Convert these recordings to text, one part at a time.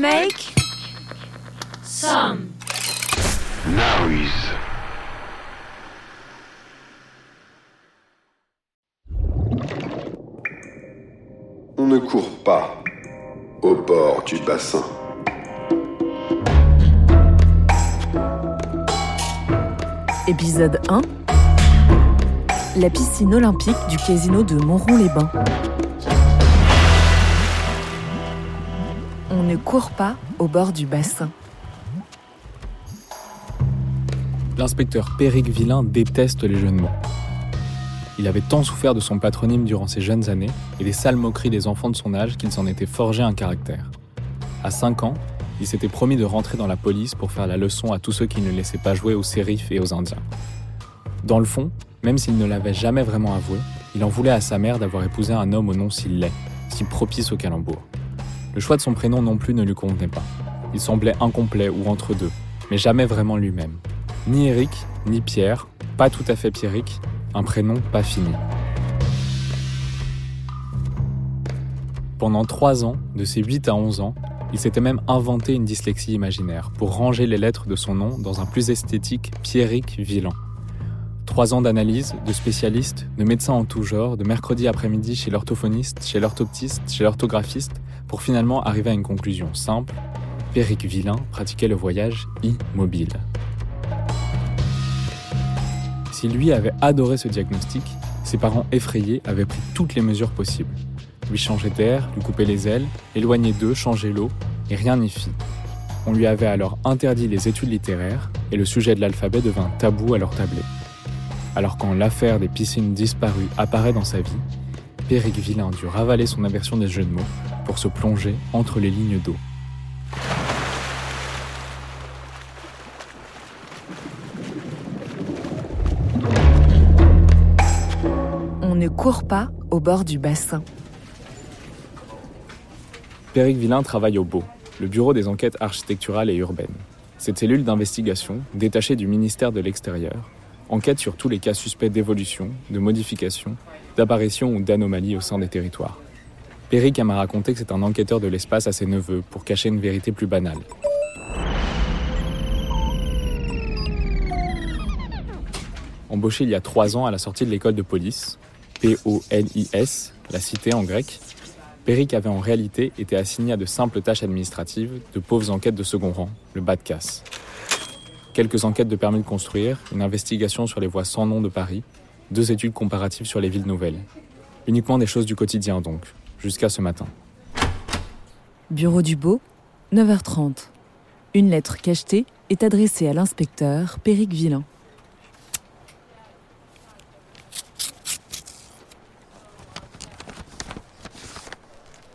Make some noise. On ne court pas au bord du bassin. Épisode 1 La piscine olympique du casino de Montrond-les-Bains. On ne court pas au bord du bassin. L'inspecteur Péric Villain déteste les jeux de mots. Il avait tant souffert de son patronyme durant ses jeunes années et des sales moqueries des enfants de son âge qu'il s'en était forgé un caractère. À 5 ans, il s'était promis de rentrer dans la police pour faire la leçon à tous ceux qui ne laissaient pas jouer aux sérifs et aux Indiens. Dans le fond, même s'il ne l'avait jamais vraiment avoué, il en voulait à sa mère d'avoir épousé un homme au nom si laid, si propice au calembour. Le choix de son prénom non plus ne lui convenait pas. Il semblait incomplet ou entre deux, mais jamais vraiment lui-même. Ni Eric, ni Pierre, pas tout à fait Pierrick, un prénom pas fini. Pendant trois ans, de ses 8 à 11 ans, il s'était même inventé une dyslexie imaginaire pour ranger les lettres de son nom dans un plus esthétique Pierrick Villan. Trois ans d'analyse, de spécialistes, de médecins en tout genre, de mercredi après-midi chez l'orthophoniste, chez l'orthoptiste, chez l'orthographiste, pour finalement arriver à une conclusion simple. Péric Villain pratiquait le voyage immobile. Si lui avait adoré ce diagnostic, ses parents effrayés avaient pris toutes les mesures possibles. Lui changer d'air, lui couper les ailes, éloigner d'eux, changer l'eau, et rien n'y fit. On lui avait alors interdit les études littéraires, et le sujet de l'alphabet devint tabou à leur tablé. Alors quand l'affaire des piscines disparues apparaît dans sa vie, Péric Villain dut ravaler son aversion des jeux de mots pour se plonger entre les lignes d'eau. On ne court pas au bord du bassin. Péric Villain travaille au BO, le Bureau des enquêtes architecturales et urbaines. Cette cellule d'investigation, détachée du ministère de l'Extérieur, enquête sur tous les cas suspects d'évolution, de modification, d'apparition ou d'anomalie au sein des territoires. Péric m'a raconté que c'est un enquêteur de l'espace à ses neveux pour cacher une vérité plus banale. Embauché il y a trois ans à la sortie de l'école de police, P-O-L-I-S, la cité en grec, Péric avait en réalité été assigné à de simples tâches administratives, de pauvres enquêtes de second rang, le bas de casse. Quelques enquêtes de permis de construire, une investigation sur les voies sans nom de Paris, deux études comparatives sur les villes nouvelles. Uniquement des choses du quotidien donc, jusqu'à ce matin. Bureau du Beau, 9h30. Une lettre cachetée est adressée à l'inspecteur Péric Villain.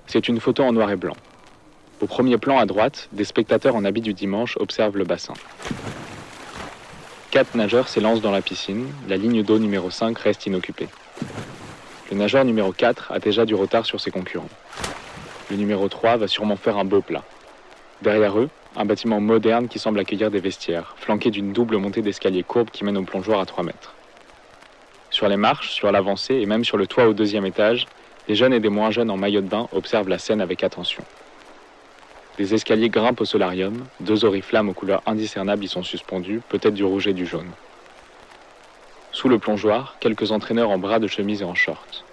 C'est une photo en noir et blanc. Au premier plan à droite, des spectateurs en habit du dimanche observent le bassin. Quatre nageurs s'élancent dans la piscine, la ligne d'eau numéro 5 reste inoccupée. Le nageur numéro 4 a déjà du retard sur ses concurrents. Le numéro 3 va sûrement faire un beau plat. Derrière eux, un bâtiment moderne qui semble accueillir des vestiaires, flanqué d'une double montée d'escalier courbe qui mène au plongeoir à 3 mètres. Sur les marches, sur l'avancée et même sur le toit au deuxième étage, les jeunes et des moins jeunes en maillot de bain observent la scène avec attention. Des escaliers grimpent au solarium, deux oriflammes aux couleurs indiscernables y sont suspendus, peut-être du rouge et du jaune. Sous le plongeoir, quelques entraîneurs en bras de chemise et en short.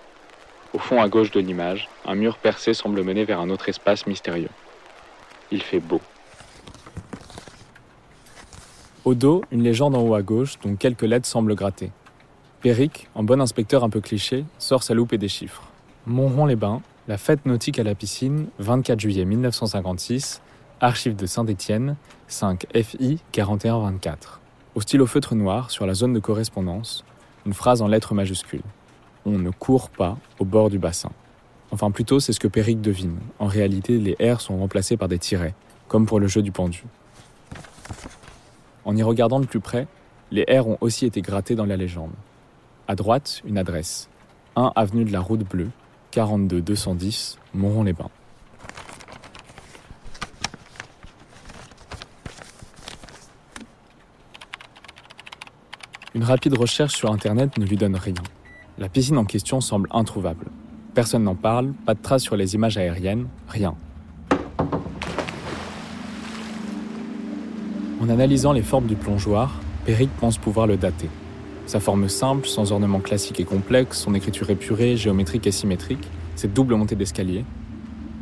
Au fond à gauche de l'image, un mur percé semble mener vers un autre espace mystérieux. Il fait beau. Au dos, une légende en haut à gauche dont quelques lettres semblent gratter. Péric, en bon inspecteur un peu cliché, sort sa loupe et des chiffres. Montrond-les-Bains, la fête nautique à la piscine, 24 juillet 1956, archives de Saint-Étienne, 5 FI 4124. Au stylo feutre noir, sur la zone de correspondance, une phrase en lettres majuscules. On ne court pas au bord du bassin. Enfin, plutôt, c'est ce que Péric devine. En réalité, les R sont remplacés par des tirets, comme pour le jeu du pendu. En y regardant de plus près, les R ont aussi été grattés dans la légende. À droite, une adresse. 1 avenue de la Route Bleue, 42 210, Montrond-les-Bains. Une rapide recherche sur Internet ne lui donne rien. La piscine en question semble introuvable. Personne n'en parle, pas de traces sur les images aériennes, rien. En analysant les formes du plongeoir, Péric pense pouvoir le dater. Sa forme simple, sans ornements classiques et complexes, son écriture épurée, géométrique et symétrique, cette double montée d'escalier,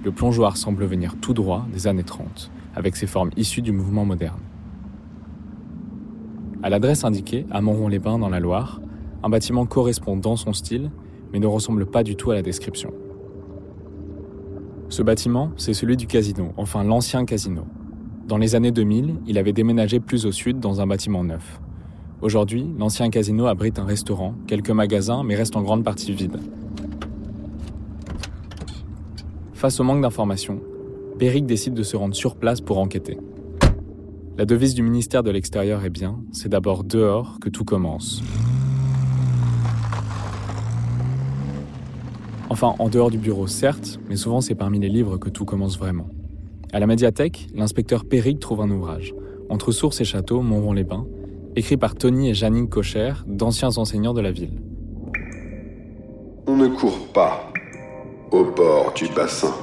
le plongeoir semble venir tout droit des années 30, avec ses formes issues du mouvement moderne. À l'adresse indiquée, à Montrond-les-Bains dans la Loire, un bâtiment correspond dans son style, mais ne ressemble pas du tout à la description. Ce bâtiment, c'est celui du casino, enfin l'ancien casino. Dans les années 2000, il avait déménagé plus au sud dans un bâtiment neuf. Aujourd'hui, l'ancien casino abrite un restaurant, quelques magasins, mais reste en grande partie vide. Face au manque d'informations, Péric décide de se rendre sur place pour enquêter. La devise du ministère de l'Extérieur est bien, c'est d'abord dehors que tout commence. Enfin, en dehors du bureau, certes, mais souvent c'est parmi les livres que tout commence vraiment. À la médiathèque, l'inspecteur Péric trouve un ouvrage, Entre sources et châteaux, Montrond-les-Bains, écrit par Tony et Janine Cocher, d'anciens enseignants de la ville. On ne court pas au bord du bassin.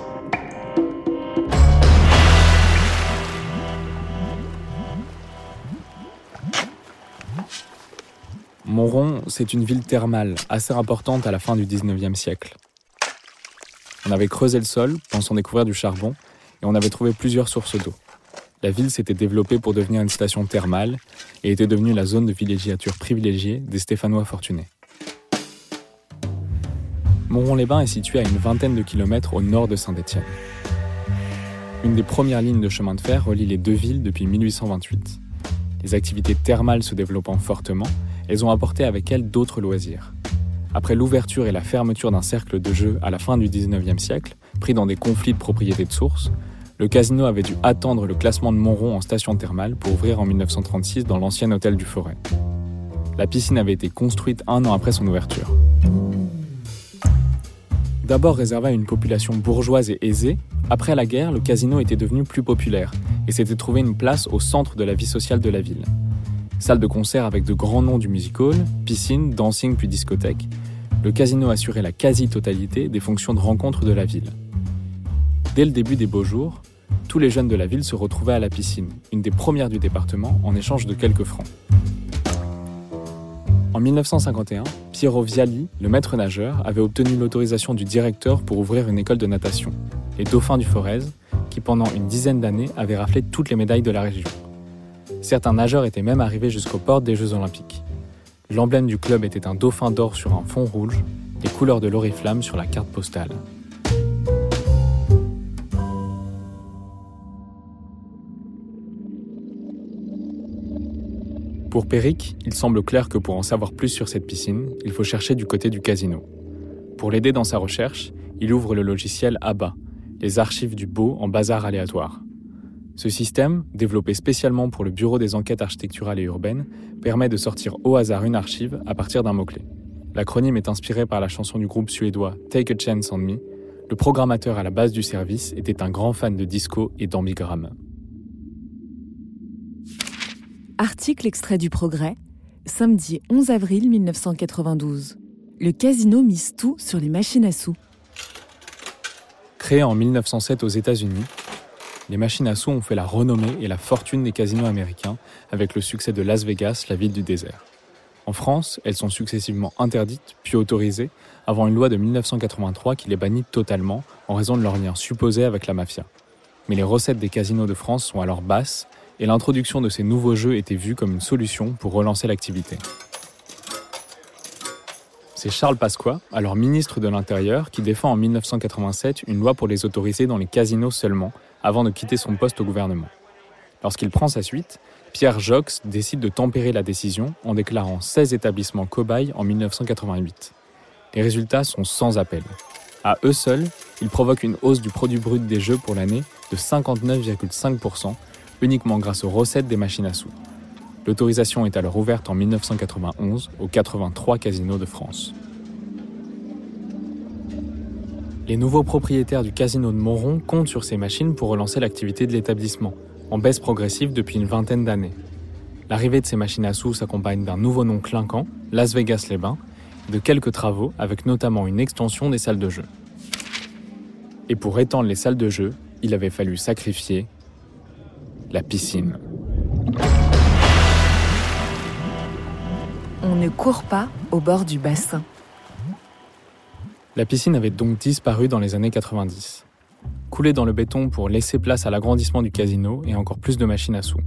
Montrond, c'est une ville thermale assez importante à la fin du 19e siècle. On avait creusé le sol, pensant découvrir du charbon, et on avait trouvé plusieurs sources d'eau. La ville s'était développée pour devenir une station thermale et était devenue la zone de villégiature privilégiée des Stéphanois fortunés. Montrond-les-Bains est situé à une vingtaine de kilomètres au nord de Saint-Étienne. Une des premières lignes de chemin de fer relie les deux villes depuis 1828. Les activités thermales se développant fortement, elles ont apporté avec elles d'autres loisirs. Après l'ouverture et la fermeture d'un cercle de jeu à la fin du 19e siècle, pris dans des conflits de propriété de source, le casino avait dû attendre le classement de Montrond en station thermale pour ouvrir en 1936 dans l'ancien hôtel du Forêt. La piscine avait été construite un an après son ouverture. D'abord réservé à une population bourgeoise et aisée, après la guerre, le casino était devenu plus populaire et s'était trouvé une place au centre de la vie sociale de la ville. Salle de concert avec de grands noms du music hall, piscine, dancing puis discothèque, le casino assurait la quasi-totalité des fonctions de rencontre de la ville. Dès le début des beaux jours, tous les jeunes de la ville se retrouvaient à la piscine, une des premières du département, en échange de quelques francs. En 1951, Piero Viali, le maître nageur, avait obtenu l'autorisation du directeur pour ouvrir une école de natation, les Dauphins du Forez, qui pendant une dizaine d'années avaient raflé toutes les médailles de la région. Certains nageurs étaient même arrivés jusqu'aux portes des Jeux Olympiques. L'emblème du club était un dauphin d'or sur un fond rouge, les couleurs de l'oriflamme sur la carte postale. Pour Péric, il semble clair que pour en savoir plus sur cette piscine, il faut chercher du côté du casino. Pour l'aider dans sa recherche, il ouvre le logiciel ABBA, les archives du beau en bazar aléatoire. Ce système, développé spécialement pour le Bureau des enquêtes architecturales et urbaines, permet de sortir au hasard une archive à partir d'un mot-clé. L'acronyme est inspiré par la chanson du groupe suédois Take a Chance on Me. Le programmateur à la base du service était un grand fan de disco et d'ambigramme. Article extrait du Progrès, samedi 11 avril 1992. Le casino mise tout sur les machines à sous. Créé en 1907 aux États-Unis, les machines à sous ont fait la renommée et la fortune des casinos américains avec le succès de Las Vegas, la ville du désert. En France, elles sont successivement interdites puis autorisées avant une loi de 1983 qui les bannit totalement en raison de leur lien supposé avec la mafia. Mais les recettes des casinos de France sont alors basses et l'introduction de ces nouveaux jeux était vue comme une solution pour relancer l'activité. C'est Charles Pasqua, alors ministre de l'Intérieur, qui défend en 1987 une loi pour les autoriser dans les casinos seulement, avant de quitter son poste au gouvernement. Lorsqu'il prend sa suite, Pierre Jox décide de tempérer la décision en déclarant 16 établissements cobayes en 1988. Les résultats sont sans appel. À eux seuls, ils provoquent une hausse du produit brut des jeux pour l'année de 59,5%, uniquement grâce aux recettes des machines à sous. L'autorisation est alors ouverte en 1991 aux 83 casinos de France. Les nouveaux propriétaires du casino de Montrond comptent sur ces machines pour relancer l'activité de l'établissement, en baisse progressive depuis une vingtaine d'années. L'arrivée de ces machines à sous s'accompagne d'un nouveau nom clinquant, Las Vegas-les-Bains, de quelques travaux avec notamment une extension des salles de jeu. Et pour étendre les salles de jeu, il avait fallu sacrifier la piscine. On ne court pas au bord du bassin. La piscine avait donc disparu dans les années 90. Coulée dans le béton pour laisser place à l'agrandissement du casino et encore plus de machines à sous.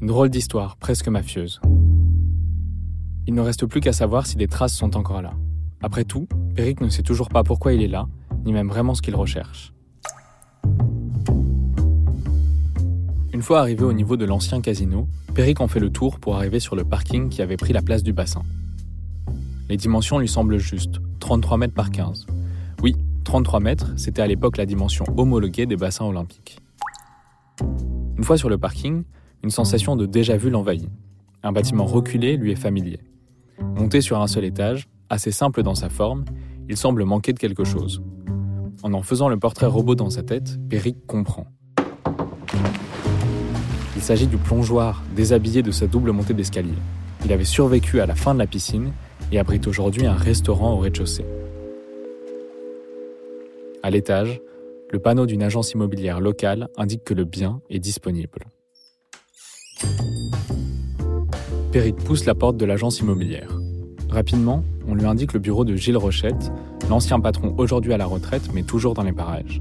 Une drôle d'histoire, presque mafieuse. Il ne reste plus qu'à savoir si des traces sont encore là. Après tout, Peric ne sait toujours pas pourquoi il est là, ni même vraiment ce qu'il recherche. Une fois arrivé au niveau de l'ancien casino, Peric en fait le tour pour arriver sur le parking qui avait pris la place du bassin. Les dimensions lui semblent justes, 33 mètres par 15. Oui, 33 mètres, c'était à l'époque la dimension homologuée des bassins olympiques. Une fois sur le parking, une sensation de déjà-vu l'envahit. Un bâtiment reculé lui est familier. Monté sur un seul étage, assez simple dans sa forme, il semble manquer de quelque chose. En en faisant le portrait robot dans sa tête, Peric comprend. Il s'agit du plongeoir, déshabillé de sa double montée d'escalier. Il avait survécu à la fin de la piscine et abrite aujourd'hui un restaurant au rez-de-chaussée. À l'étage, le panneau d'une agence immobilière locale indique que le bien est disponible. Peric pousse la porte de l'agence immobilière. Rapidement, on lui indique le bureau de Gilles Rochette, l'ancien patron aujourd'hui à la retraite mais toujours dans les parages.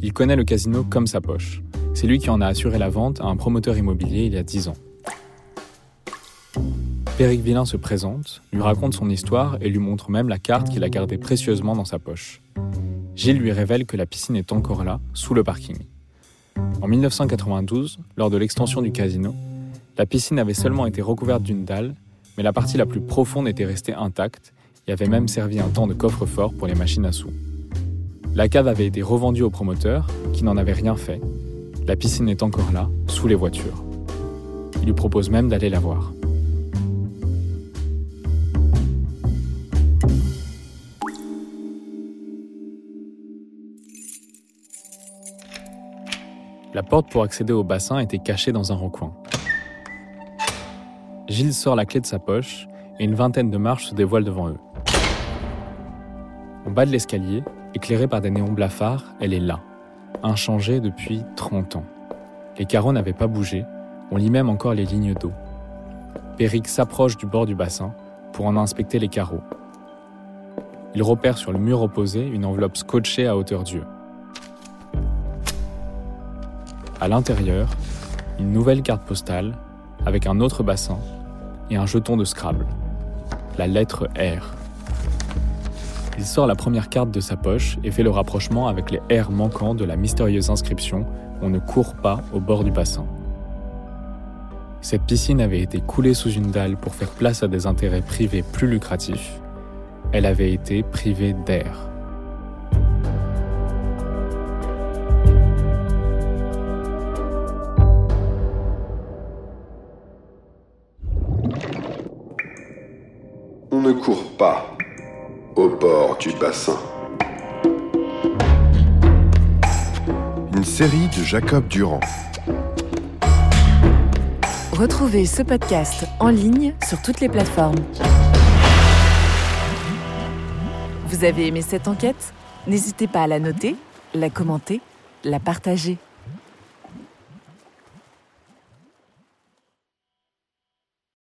Il connaît le casino comme sa poche. C'est lui qui en a assuré la vente à un promoteur immobilier il y a 10 ans. Péric Villain se présente, lui raconte son histoire et lui montre même la carte qu'il a gardée précieusement dans sa poche. Gilles lui révèle que la piscine est encore là, sous le parking. En 1992, lors de l'extension du casino, la piscine avait seulement été recouverte d'une dalle, mais la partie la plus profonde était restée intacte et avait même servi un temps de coffre-fort pour les machines à sous. La cave avait été revendue au promoteur, qui n'en avait rien fait. La piscine est encore là, sous les voitures. Il lui propose même d'aller la voir. La porte pour accéder au bassin était cachée dans un recoin. Gilles sort la clé de sa poche et une vingtaine de marches se dévoilent devant eux. Au bas de l'escalier, éclairée par des néons blafards, elle est là, inchangée depuis 30 ans. Les carreaux n'avaient pas bougé, on lit même encore les lignes d'eau. Péric s'approche du bord du bassin pour en inspecter les carreaux. Il repère sur le mur opposé une enveloppe scotchée à hauteur d'yeux. À l'intérieur, une nouvelle carte postale avec un autre bassin et un jeton de Scrabble. La lettre R. Il sort la première carte de sa poche et fait le rapprochement avec les R manquants de la mystérieuse inscription On ne court pas au bord du bassin. Cette piscine avait été coulée sous une dalle pour faire place à des intérêts privés plus lucratifs. Elle avait été privée d'air. Ne court pas au bord du bassin. Une série de Jacob Durand. Retrouvez ce podcast en ligne sur toutes les plateformes. Vous avez aimé cette enquête? N'hésitez pas à la noter, la commenter, la partager.